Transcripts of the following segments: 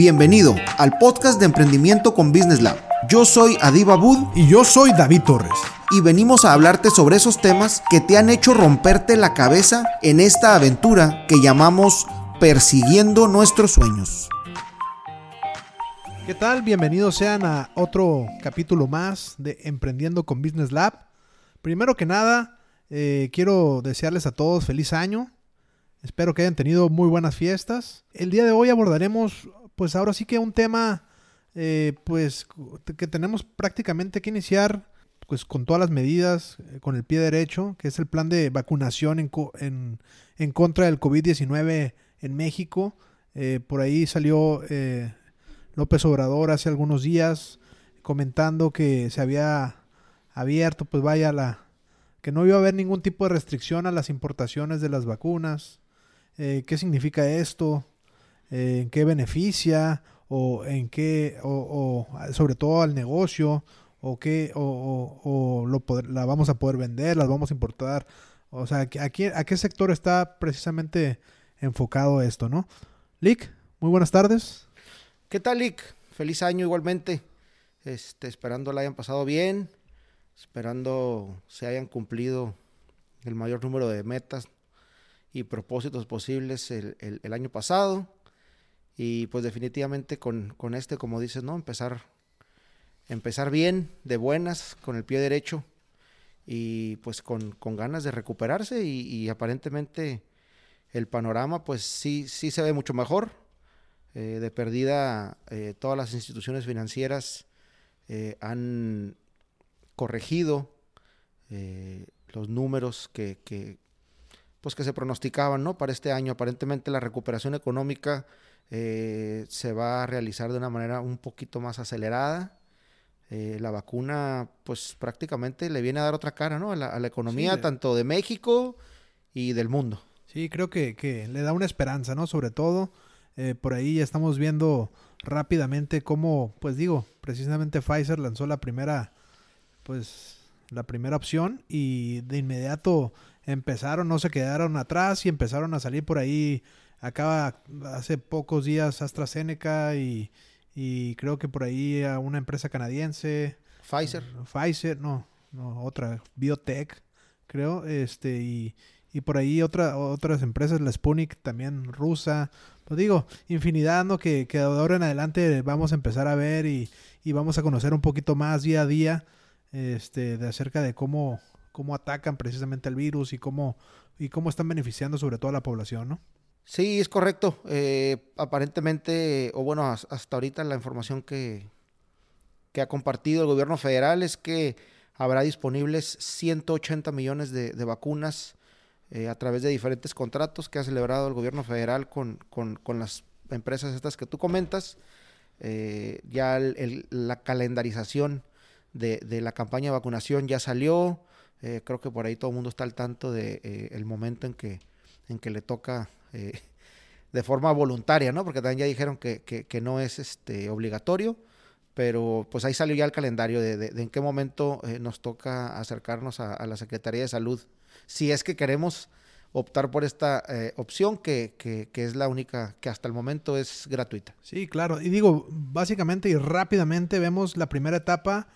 Bienvenido al podcast de emprendimiento con Business Lab. Yo soy Adiba Bud y yo soy David Torres. Y venimos a hablarte sobre esos temas que te han hecho romperte la cabeza en esta aventura que llamamos persiguiendo nuestros sueños. ¿Qué tal? Bienvenidos sean a otro capítulo más de Emprendiendo con Business Lab. Primero que nada, eh, quiero desearles a todos feliz año. Espero que hayan tenido muy buenas fiestas. El día de hoy abordaremos pues ahora sí que un tema eh, pues que tenemos prácticamente que iniciar pues con todas las medidas, eh, con el pie derecho, que es el plan de vacunación en, en, contra del COVID-19 en México. Eh, por ahí salió López Obrador hace algunos días comentando que se había abierto, pues vaya la, que no iba a haber ningún tipo de restricción a las importaciones de las vacunas. ¿Qué significa esto? En qué beneficia o en qué, o, sobre todo al negocio, o qué, o, lo la vamos a poder vender, las vamos a importar. O sea, ¿a qué, a qué sector está precisamente enfocado esto, no? Lick, muy buenas tardes. ¿Qué tal, Lick? Feliz año igualmente. Este, esperando la hayan pasado bien, esperando se hayan cumplido el mayor número de metas y propósitos posibles el año pasado. Y pues definitivamente con, este, como dices, ¿no? Empezar, empezar bien, de buenas, con el pie derecho y pues con, ganas de recuperarse y, aparentemente el panorama pues sí, sí se ve mucho mejor. Eh, de perdida eh, todas las instituciones financieras eh, han corregido los números que, que, pues que se pronosticaban ¿no? para este año. Aparentemente la recuperación económica eh, se va a realizar de una manera un poquito más acelerada. Eh, la vacuna, pues prácticamente le viene a dar otra cara, ¿no? A la, economía tanto de México y del mundo. Sí, creo que, le da una esperanza, ¿no? Sobre todo, eh, por ahí ya estamos viendo rápidamente cómo, pues digo, precisamente Pfizer lanzó la primera, pues, la primera opción y de inmediato empezaron, no se quedaron atrás y empezaron a salir por ahí Acaba hace pocos días AstraZeneca y, y creo que por ahí a una empresa canadiense. Pfizer. Pfizer, no, no, otra, Biotech, creo, este, y, y por ahí otra, otras empresas, la Sputnik también rusa. Pues digo, infinidad, ¿no? Que, que de ahora en adelante vamos a empezar a ver y, y, vamos a conocer un poquito más día a día este, de acerca de cómo, cómo atacan precisamente el virus y cómo, y cómo están beneficiando sobre todo a la población, ¿no? Sí, es correcto. Eh, aparentemente, o bueno, hasta ahorita la información que, que ha compartido el gobierno federal es que habrá disponibles 180 millones de, vacunas eh, a través de diferentes contratos que ha celebrado el gobierno federal con, las empresas estas que tú comentas. Eh, ya la calendarización de, la campaña de vacunación ya salió. creo que por ahí todo el mundo está al tanto del de, el momento en que, en que le toca eh, de forma voluntaria, ¿no? Porque también ya dijeron que, que, no es este, obligatorio, pero pues ahí salió ya el calendario de, de, en qué momento eh, nos toca acercarnos a, la Secretaría de Salud, si es que queremos optar por esta eh, opción que, que, que, es la única que hasta el momento es gratuita. Sí, claro. Y digo, básicamente y rápidamente vemos la primera etapa,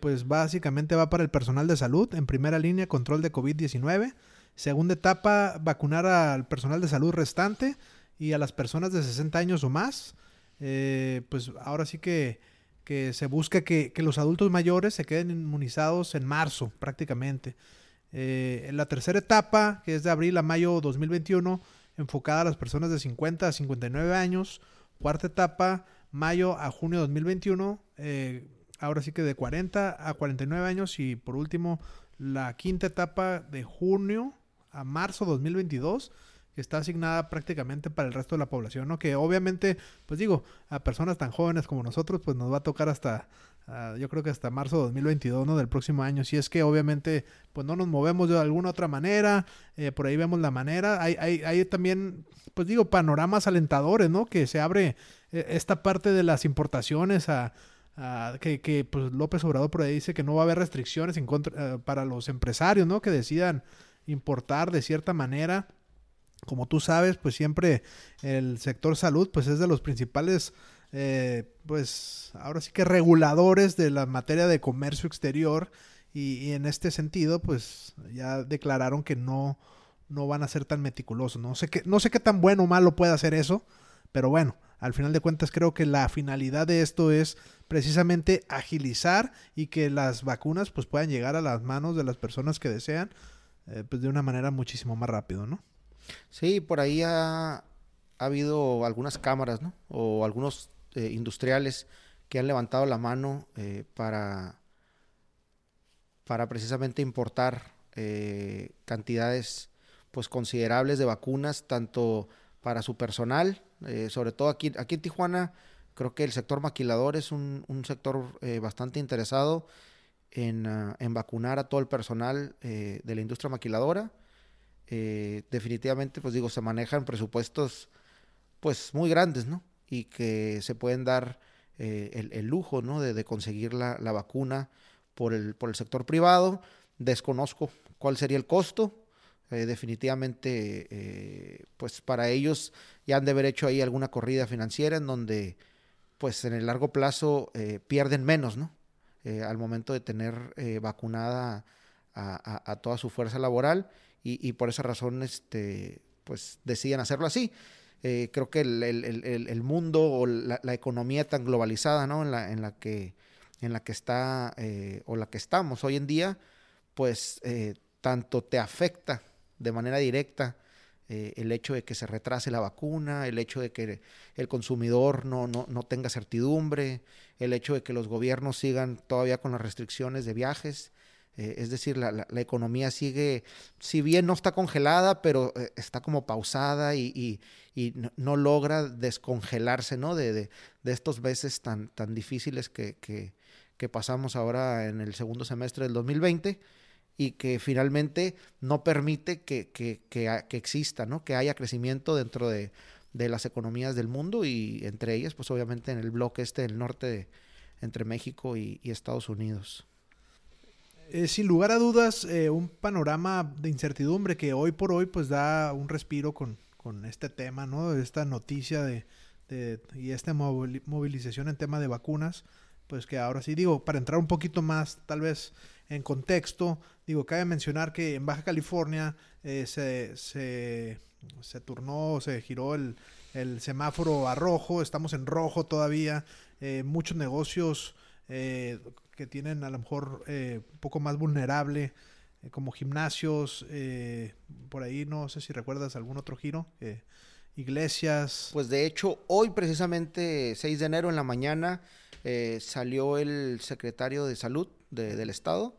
pues básicamente va para el personal de salud, en primera línea, control de COVID-19. Segunda etapa, vacunar al personal de salud restante y a las personas de 60 años o más. Eh, pues ahora sí que, se busca que, los adultos mayores se queden inmunizados en marzo prácticamente. Eh, la tercera etapa, que es de abril a mayo 2021, enfocada a las personas de 50 a 59 años. Cuarta etapa, mayo a junio 2021, eh, ahora sí que de 40 a 49 años. Y por último, la quinta etapa de junio a marzo 2022 que está asignada prácticamente para el resto de la población, ¿no? Que obviamente, pues digo, a personas tan jóvenes como nosotros, pues nos va a tocar hasta, ah, yo creo que hasta marzo 2022, ¿no? Del próximo año. Si es que obviamente, pues no nos movemos de alguna otra manera, eh, por ahí vemos la manera. Hay, hay, hay también, pues digo, panoramas alentadores, ¿no? Que se abre eh, esta parte de las importaciones a, que, que pues López Obrador por ahí dice que no va a haber restricciones en contra, eh, para los empresarios, ¿no? Que decidan importar de cierta manera. Como tú sabes, pues siempre el sector salud pues es de los principales eh, pues ahora sí que reguladores de la materia de comercio exterior y, en este sentido pues ya declararon que no, no van a ser tan meticulosos. No sé, qué, no sé qué tan bueno o malo puede hacer eso, pero bueno, al final de cuentas creo que la finalidad de esto es precisamente agilizar y que las vacunas pues puedan llegar a las manos de las personas que desean eh, pues de una manera muchísimo más rápido, ¿no? Sí, por ahí ha, habido algunas cámaras, ¿no? O algunos eh, industriales que han levantado la mano eh, para, para precisamente importar cantidades pues considerables de vacunas, tanto para su personal, sobre todo aquí, aquí en Tijuana, creo que el sector maquilador es un, sector bastante interesado en, ah, en, vacunar a todo el personal de la industria maquiladora eh, definitivamente, pues digo, se manejan presupuestos pues muy grandes, ¿no? Y que se pueden dar eh, el, lujo, ¿no? De, conseguir la, vacuna por el, por el sector privado. Desconozco cuál sería el costo. Eh, definitivamente, pues para ellos ya han de haber hecho ahí alguna corrida financiera en donde, pues en el largo plazo pierden menos, ¿no? Al momento de tener vacunada a, toda su fuerza laboral y, por esa razón este, pues deciden hacerlo así. Eh, creo que el, mundo o la, economía tan globalizada ¿no? en, la, en, la que, en la que está eh, o la que estamos hoy en día, pues eh, tanto te afecta de manera directa el hecho de que se retrase la vacuna, el hecho de que el consumidor no, no, no tenga certidumbre, el hecho de que los gobiernos sigan todavía con las restricciones de viajes eh, es decir, la, economía sigue, si bien no está congelada, pero eh, está como pausada y, no, logra descongelarse ¿no? De, estos meses tan, tan difíciles que, pasamos ahora en el segundo semestre del 2020 y que finalmente no permite que, exista, ¿no? que haya crecimiento dentro de, las economías del mundo y entre ellas, pues obviamente en el bloque este del norte entre México y Estados Unidos. Eh, sin lugar a dudas, eh, un panorama de incertidumbre que hoy por hoy pues da un respiro con, este tema, ¿no? Esta noticia de, y esta movilización en tema de vacunas, pues que ahora sí digo, para entrar un poquito más tal vez en contexto, digo, cabe mencionar que en Baja California eh, se, se, turnó, se giró el, el, semáforo a rojo, estamos en rojo todavía, muchos negocios que tienen a lo mejor eh, un poco más vulnerable, eh, como gimnasios, eh, por ahí no sé si recuerdas algún otro giro, iglesias. Pues de hecho, hoy precisamente 6 de enero en la mañana salió el secretario de salud del estado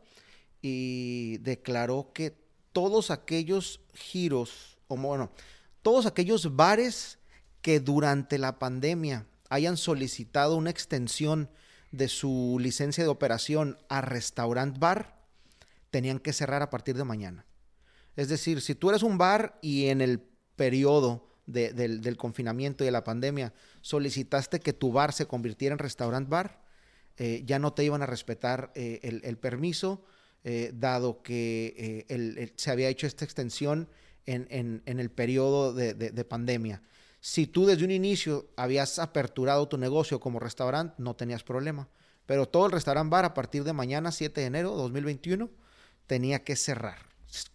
y declaró que todos aquellos giros, o bueno, todos aquellos bares que durante la pandemia hayan solicitado una extensión de su licencia de operación a restaurant bar, tenían que cerrar a partir de mañana. Es decir, si tú eres un bar y en el periodo del, confinamiento y de la pandemia solicitaste que tu bar se convirtiera en restaurant bar, eh, ya no te iban a respetar eh, el, permiso, eh, dado que se había hecho esta extensión en, el periodo de pandemia. Si tú desde un inicio habías aperturado tu negocio como restaurante, no tenías problema. Pero todo el restaurante bar a partir de mañana, 7 de enero de 2021, tenía que cerrar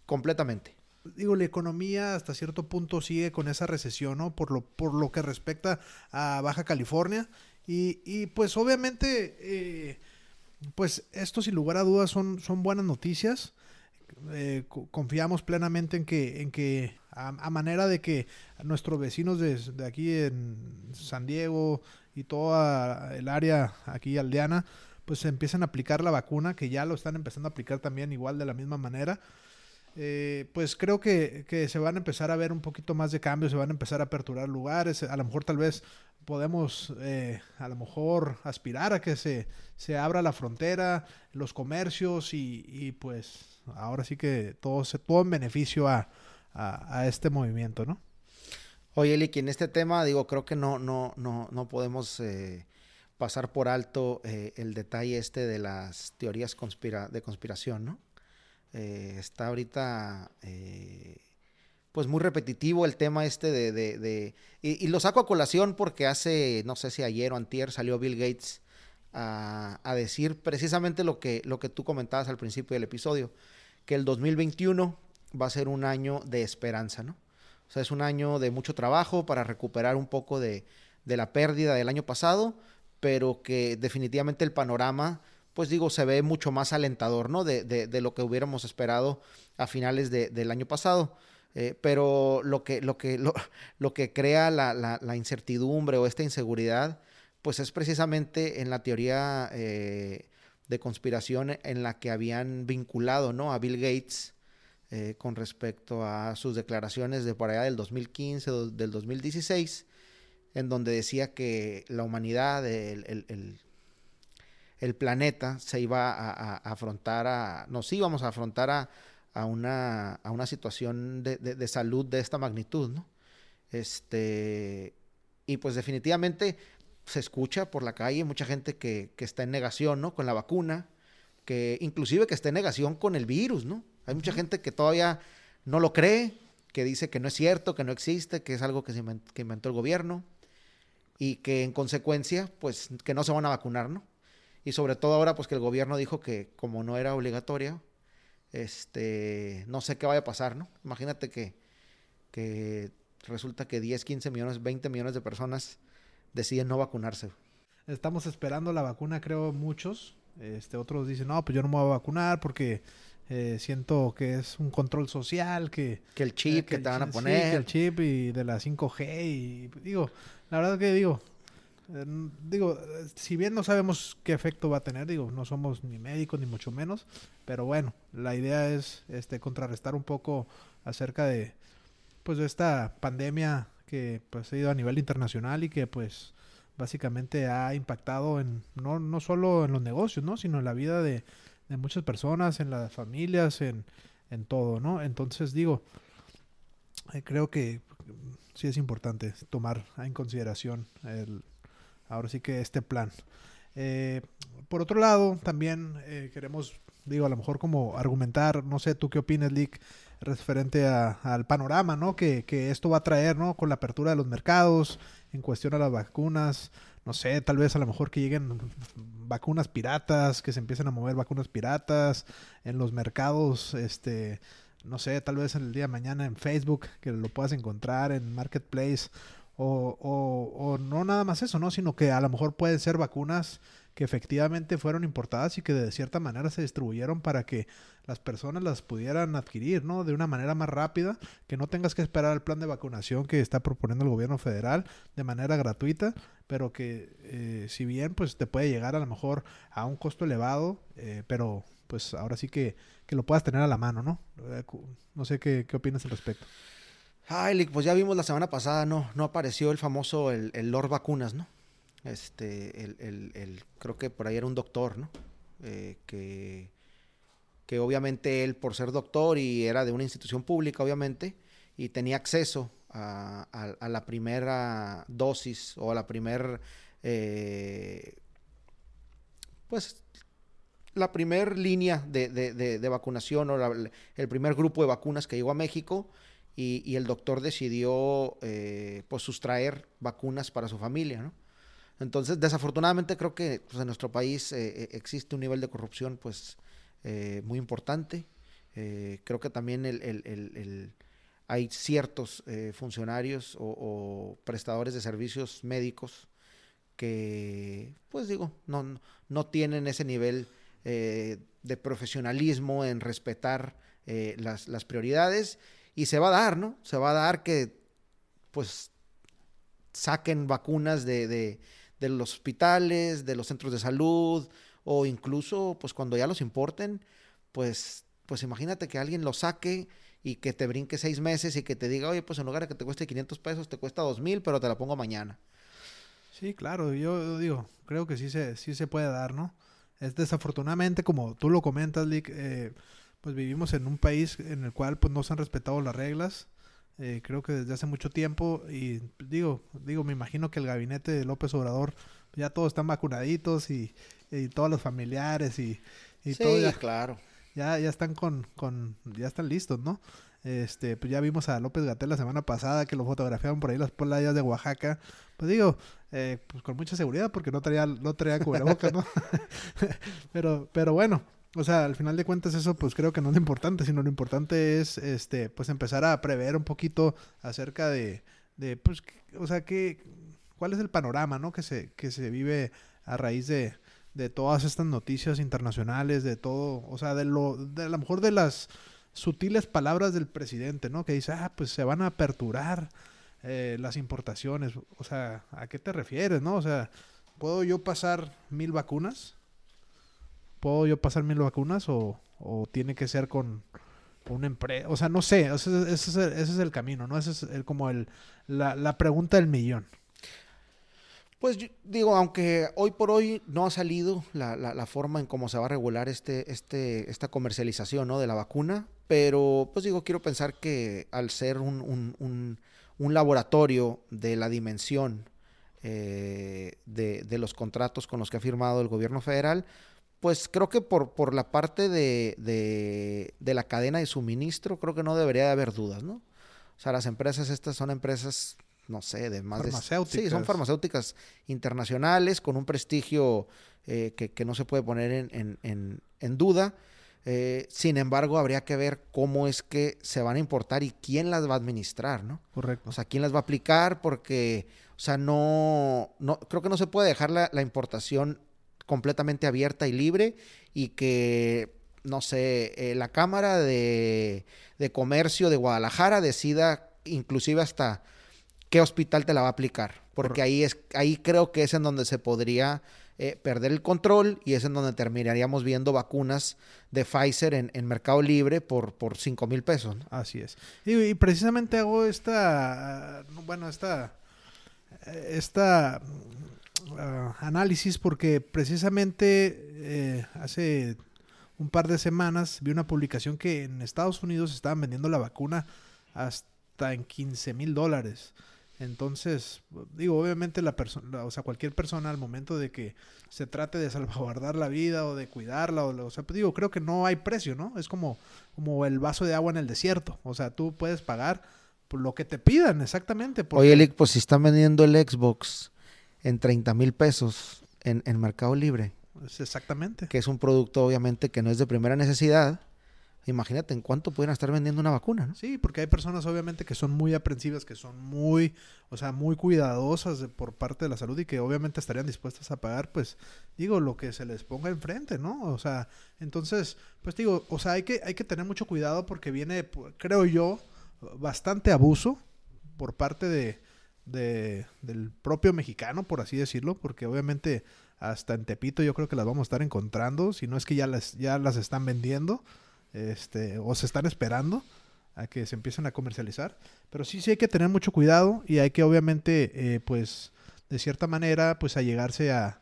completamente. Digo, la economía hasta cierto punto sigue con esa recesión, ¿no? Por lo, por lo que respecta a Baja California. Y, pues obviamente, eh, pues esto sin lugar a dudas son, son buenas noticias. Eh, confiamos plenamente en que, en que a, manera de que nuestros vecinos de, aquí en San Diego y toda el área aquí aldeana, pues empiezan a aplicar la vacuna, que ya lo están empezando a aplicar también igual de la misma manera. Eh, pues creo que, se van a empezar a ver un poquito más de cambios, se van a empezar a aperturar lugares, a lo mejor tal vez podemos eh, a lo mejor aspirar a que se, se abra la frontera, los comercios y, y pues ahora sí que todo, se, todo en beneficio a, a, este movimiento, ¿no? Oye, Licky, en este tema, digo, creo que no, no, no, no podemos eh, pasar por alto eh, el detalle este de las teorías de conspiración, ¿no? Eh, está ahorita, pues muy repetitivo el tema este de... de, y, lo saco a colación porque hace, no sé si ayer o antier salió Bill Gates a, a, decir precisamente lo que, lo que tú comentabas al principio del episodio, que el 2021 va a ser un año de esperanza, ¿no? O sea, es un año de mucho trabajo para recuperar un poco de, de la pérdida del año pasado, pero que definitivamente el panorama, pues digo, se ve mucho más alentador, ¿no? De, de, de lo que hubiéramos esperado a finales del año pasado. Eh, pero lo que, lo que, lo, lo que crea la, la, incertidumbre o esta inseguridad, pues es precisamente en la teoría eh, de conspiración en la que habían vinculado ¿no? a Bill Gates eh, con respecto a sus declaraciones de por allá del 2015, del 2016, en donde decía que la humanidad, el, planeta, se iba a, a, afrontar a, nos íbamos a afrontar a, a una, a una situación de, de, salud de esta magnitud, ¿no? Este, y pues definitivamente se escucha por la calle mucha gente que, que, está en negación, ¿no? Con la vacuna, que inclusive que está en negación con el virus, ¿no? Hay mucha gente que todavía no lo cree, que dice que no es cierto, que no existe, que es algo que, se inventó, que inventó el gobierno y que en consecuencia, pues que no se van a vacunar, ¿no? Y sobre todo ahora, pues que el gobierno dijo que como no era obligatoria, este, no sé qué vaya a pasar, ¿no? Imagínate que, que resulta que 10, 15 millones, 20 millones de personas deciden no vacunarse. Estamos esperando la vacuna, creo, muchos. Este, otros dicen, no, pues yo no me voy a vacunar porque eh, siento que es un control social, que... Que el chip eh, que, te van a poner. Sí, que el chip y de la 5G y digo, la verdad que digo, digo, si bien no sabemos qué efecto va a tener, digo, no somos ni médicos ni mucho menos, pero bueno, la idea es este contrarrestar un poco acerca de pues de esta pandemia que pues ha ido a nivel internacional y que pues básicamente ha impactado en no, no solo en los negocios, ¿no? sino en la vida de, de muchas personas, en las familias, en, en todo, ¿no? Entonces digo, eh, creo que sí es importante tomar en consideración el, ahora sí que este plan. Eh, por otro lado, también eh, queremos, digo, a lo mejor como argumentar, no sé, tú qué opinas, Lick, referente al panorama, ¿no? Que, esto va a traer, ¿no? Con la apertura de los mercados, en cuestión a las vacunas, no sé, tal vez a lo mejor que lleguen vacunas piratas, que se empiecen a mover vacunas piratas en los mercados, este, no sé, tal vez el día de mañana en Facebook, que lo puedas encontrar en Marketplace o, o, o, no nada más eso, ¿no? Sino que a lo mejor pueden ser vacunas que efectivamente fueron importadas y que de cierta manera se distribuyeron para que las personas las pudieran adquirir, ¿no? De una manera más rápida, que no tengas que esperar el plan de vacunación que está proponiendo el gobierno federal de manera gratuita, pero que eh, si bien pues te puede llegar a lo mejor a un costo elevado, eh, pero pues ahora sí que, que, lo puedas tener a la mano, ¿no? No sé qué, qué opinas al respecto. Ay, pues ya vimos la semana pasada, ¿no? No apareció el famoso, el, el Lord Vacunas, ¿no? Este, el, el, el, creo que por ahí era un doctor, ¿no? Eh, que, que obviamente él, por ser doctor y era de una institución pública, obviamente, y tenía acceso a, la primera dosis o a la primera, eh, pues, la primera línea de, de, de, de vacunación o la, el primer grupo de vacunas que llegó a México y, el doctor decidió eh, pues sustraer vacunas para su familia, ¿no? Entonces, desafortunadamente creo que pues, en nuestro país eh, eh, existe un nivel de corrupción pues muy importante. Creo que también el, el, el, hay ciertos funcionarios o, o, prestadores de servicios médicos que, pues digo, no, no tienen ese nivel de profesionalismo en respetar las, las prioridades y se va a dar, ¿no? Se va a dar que, pues, saquen vacunas de, de, de, los hospitales, de los centros de salud, o incluso, pues, cuando ya los importen, pues, pues imagínate que alguien lo saque y que te brinque seis meses y que te diga, oye, pues en lugar de que te cueste 500 pesos, te cuesta 2000, pero te la pongo mañana. Sí, claro, yo digo, creo que sí se, sí se puede dar, ¿no? Es desafortunadamente, como tú lo comentas, Lick, eh, pues vivimos en un país en el cual pues no se han respetado las reglas. Eh, creo que desde hace mucho tiempo y digo, digo, me imagino que el gabinete de López Obrador ya todos están vacunaditos y, y todos los familiares y, y sí, todo ya, claro. Ya, ya están con, con, ya están listos, ¿no? Este, pues ya vimos a López Gatel la semana pasada que lo fotografiaron por ahí las playas de Oaxaca. Pues digo, eh, pues con mucha seguridad porque no traía, no traía cubrebocas, ¿no? pero, pero bueno, o sea, al final de cuentas eso pues creo que no es lo importante, sino lo importante es este pues empezar a prever un poquito acerca de, de pues o sea, que cuál es el panorama, ¿no? que se que se vive a raíz de, de todas estas noticias internacionales, de todo, o sea, de lo de a lo mejor de las sutiles palabras del presidente, ¿no? Que dice, "Ah, pues se van a aperturar eh, las importaciones." O sea, ¿a qué te refieres, no? O sea, ¿puedo yo pasar mil vacunas? ¿Puedo yo pasar mil vacunas o, o tiene que ser con, una empresa? O sea, no sé, ese, es, el, ese es el camino, ¿no? Ese es el, como el, la, la pregunta del millón. Pues yo digo, aunque hoy por hoy no ha salido la, la- la forma en cómo se va a regular este, este, esta comercialización ¿no? de la vacuna, pero pues digo, quiero pensar que al ser un, un- un- un laboratorio de la dimensión eh, de, de los contratos con los que ha firmado el gobierno federal, pues creo que por, por la parte de, de- de la cadena de suministro, creo que no debería de haber dudas, ¿no? O sea, las empresas estas son empresas, no sé, de más de... Sí, son Farmacéuticas. farmacéuticas internacionales con un prestigio eh, que, que no se puede poner en, en- en- en duda. Eh, sin embargo, habría que ver cómo es que se van a importar y quién las va a administrar, ¿no? Correcto. O sea, quién las va a aplicar porque, o sea, no, no creo que no se puede dejar la, la importación completamente abierta y libre y que, no sé, eh, la Cámara de, de Comercio de Guadalajara decida inclusive hasta qué hospital te la va a aplicar, porque ahí es, ahí creo que es en donde se podría eh, perder el control y es en donde terminaríamos viendo vacunas de Pfizer en, en Mercado Libre por, por 5 mil pesos, ¿no? Así es. Y, y precisamente hago esta, bueno, esta, esta ah, análisis porque precisamente eh, hace un par de semanas vi una publicación que en Estados Unidos estaban vendiendo la vacuna hasta en 15 mil dólares. Entonces, digo, obviamente la persona, o sea, cualquier persona al momento de que se trate de salvaguardar la vida o de cuidarla, o, o sea, pues digo, creo que no hay precio, ¿no? Es como, como el vaso de agua en el desierto. O sea, tú puedes pagar por lo que te pidan, exactamente. porque- Oye, Lick, pues si están vendiendo el Xbox en 30 mil pesos en, en Mercado Libre, Es exactamente. que es un producto obviamente que no es de primera necesidad, imagínate en cuánto pudieran estar vendiendo una vacuna, ¿no? Sí, porque hay personas obviamente que son muy aprensivas, que son muy, o sea, muy cuidadosas de- por parte de la salud y que obviamente estarían dispuestas a pagar, pues, digo, lo que se les ponga enfrente, ¿no? O sea, entonces, pues digo, o sea, hay que, hay que tener mucho cuidado porque viene, pu- creo yo, bastante abuso por parte de, de- del propio mexicano, por así decirlo, porque obviamente hasta en Tepito yo creo que las vamos a estar encontrando, si no es que ya las, ya las están vendiendo, este, o se están esperando a que se empiecen a comercializar. Pero sí, sí hay que tener mucho cuidado y hay que obviamente, eh, pues, de cierta manera, pues, allegarse a,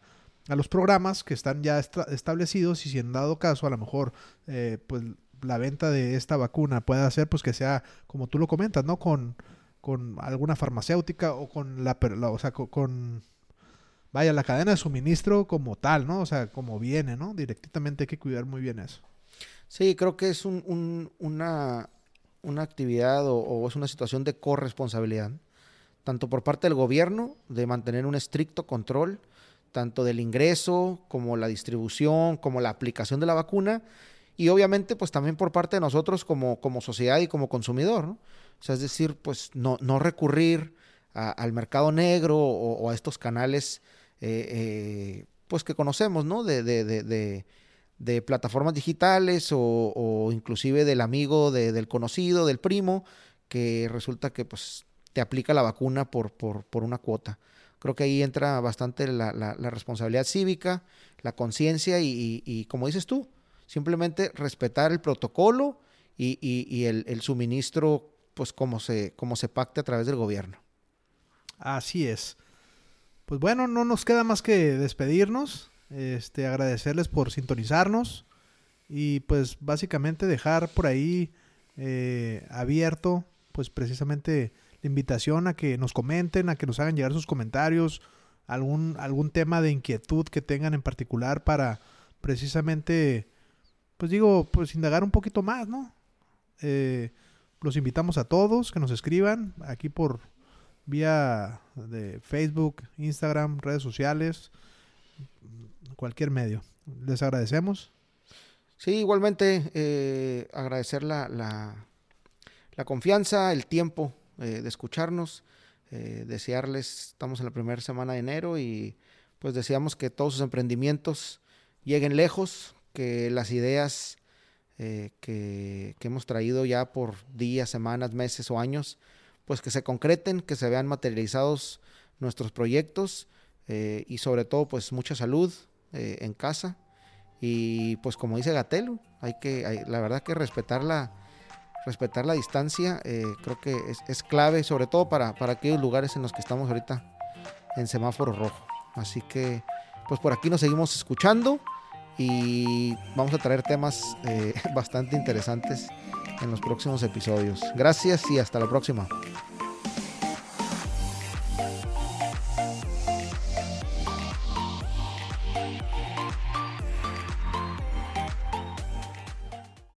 a los programas que están ya establecidos y si en dado caso, a lo mejor, eh, pues, la venta de esta vacuna puede hacer, pues, que sea, como tú lo comentas, ¿no? Con, con alguna farmacéutica o con la, la- o sea, co- con, vaya, la cadena de suministro como tal, ¿no? O sea, como viene, ¿no? Directamente hay que cuidar muy bien eso. Sí, creo que es un- un- una, una actividad o, o es una situación de corresponsabilidad, tanto por parte del gobierno de mantener un estricto control, tanto del ingreso como la distribución, como la aplicación de la vacuna, y obviamente pues también por parte de nosotros como, como sociedad y como consumidor, ¿no? O sea, es decir, pues no, no recurrir al mercado negro o, a estos canales eh, eh, pues que conocemos, ¿no? De, de, de, plataformas digitales o, o inclusive del amigo, de- del conocido, del primo, que resulta que pues te aplica la vacuna por, por, por una cuota. Creo que ahí entra bastante la, la- responsabilidad cívica, la conciencia y, como dices tú, simplemente respetar el protocolo y, y- el suministro, pues como se, como se pacte a través del gobierno. Así es. Pues bueno, no nos queda más que despedirnos, este, agradecerles por sintonizarnos y pues básicamente dejar por ahí eh, abierto pues precisamente la invitación a que nos comenten, a que nos hagan llegar sus comentarios, algún, algún tema de inquietud que tengan en particular para precisamente, pues digo, pues indagar un poquito más, ¿no? Eh, Los invitamos a todos que nos escriban aquí por vía de Facebook, Instagram, redes sociales, cualquier medio. Les agradecemos. Sí, igualmente eh, agradecer la, la, confianza, el tiempo eh, de escucharnos, eh, desearles, estamos en la primera semana de enero y pues deseamos que todos sus emprendimientos lleguen lejos, que las ideas que, que, hemos traído ya por días, semanas, meses o años, pues que se concreten, que se vean materializados nuestros proyectos y sobre todo pues mucha salud en casa y pues como dice Gatelo, hay que, la verdad que respetar la, respetar la distancia eh, creo que es, clave, sobre todo para, para aquellos lugares en los que estamos ahorita en semáforo rojo. Así que pues por aquí nos seguimos escuchando y vamos a traer temas eh, bastante interesantes en los próximos episodios. Gracias y hasta la próxima.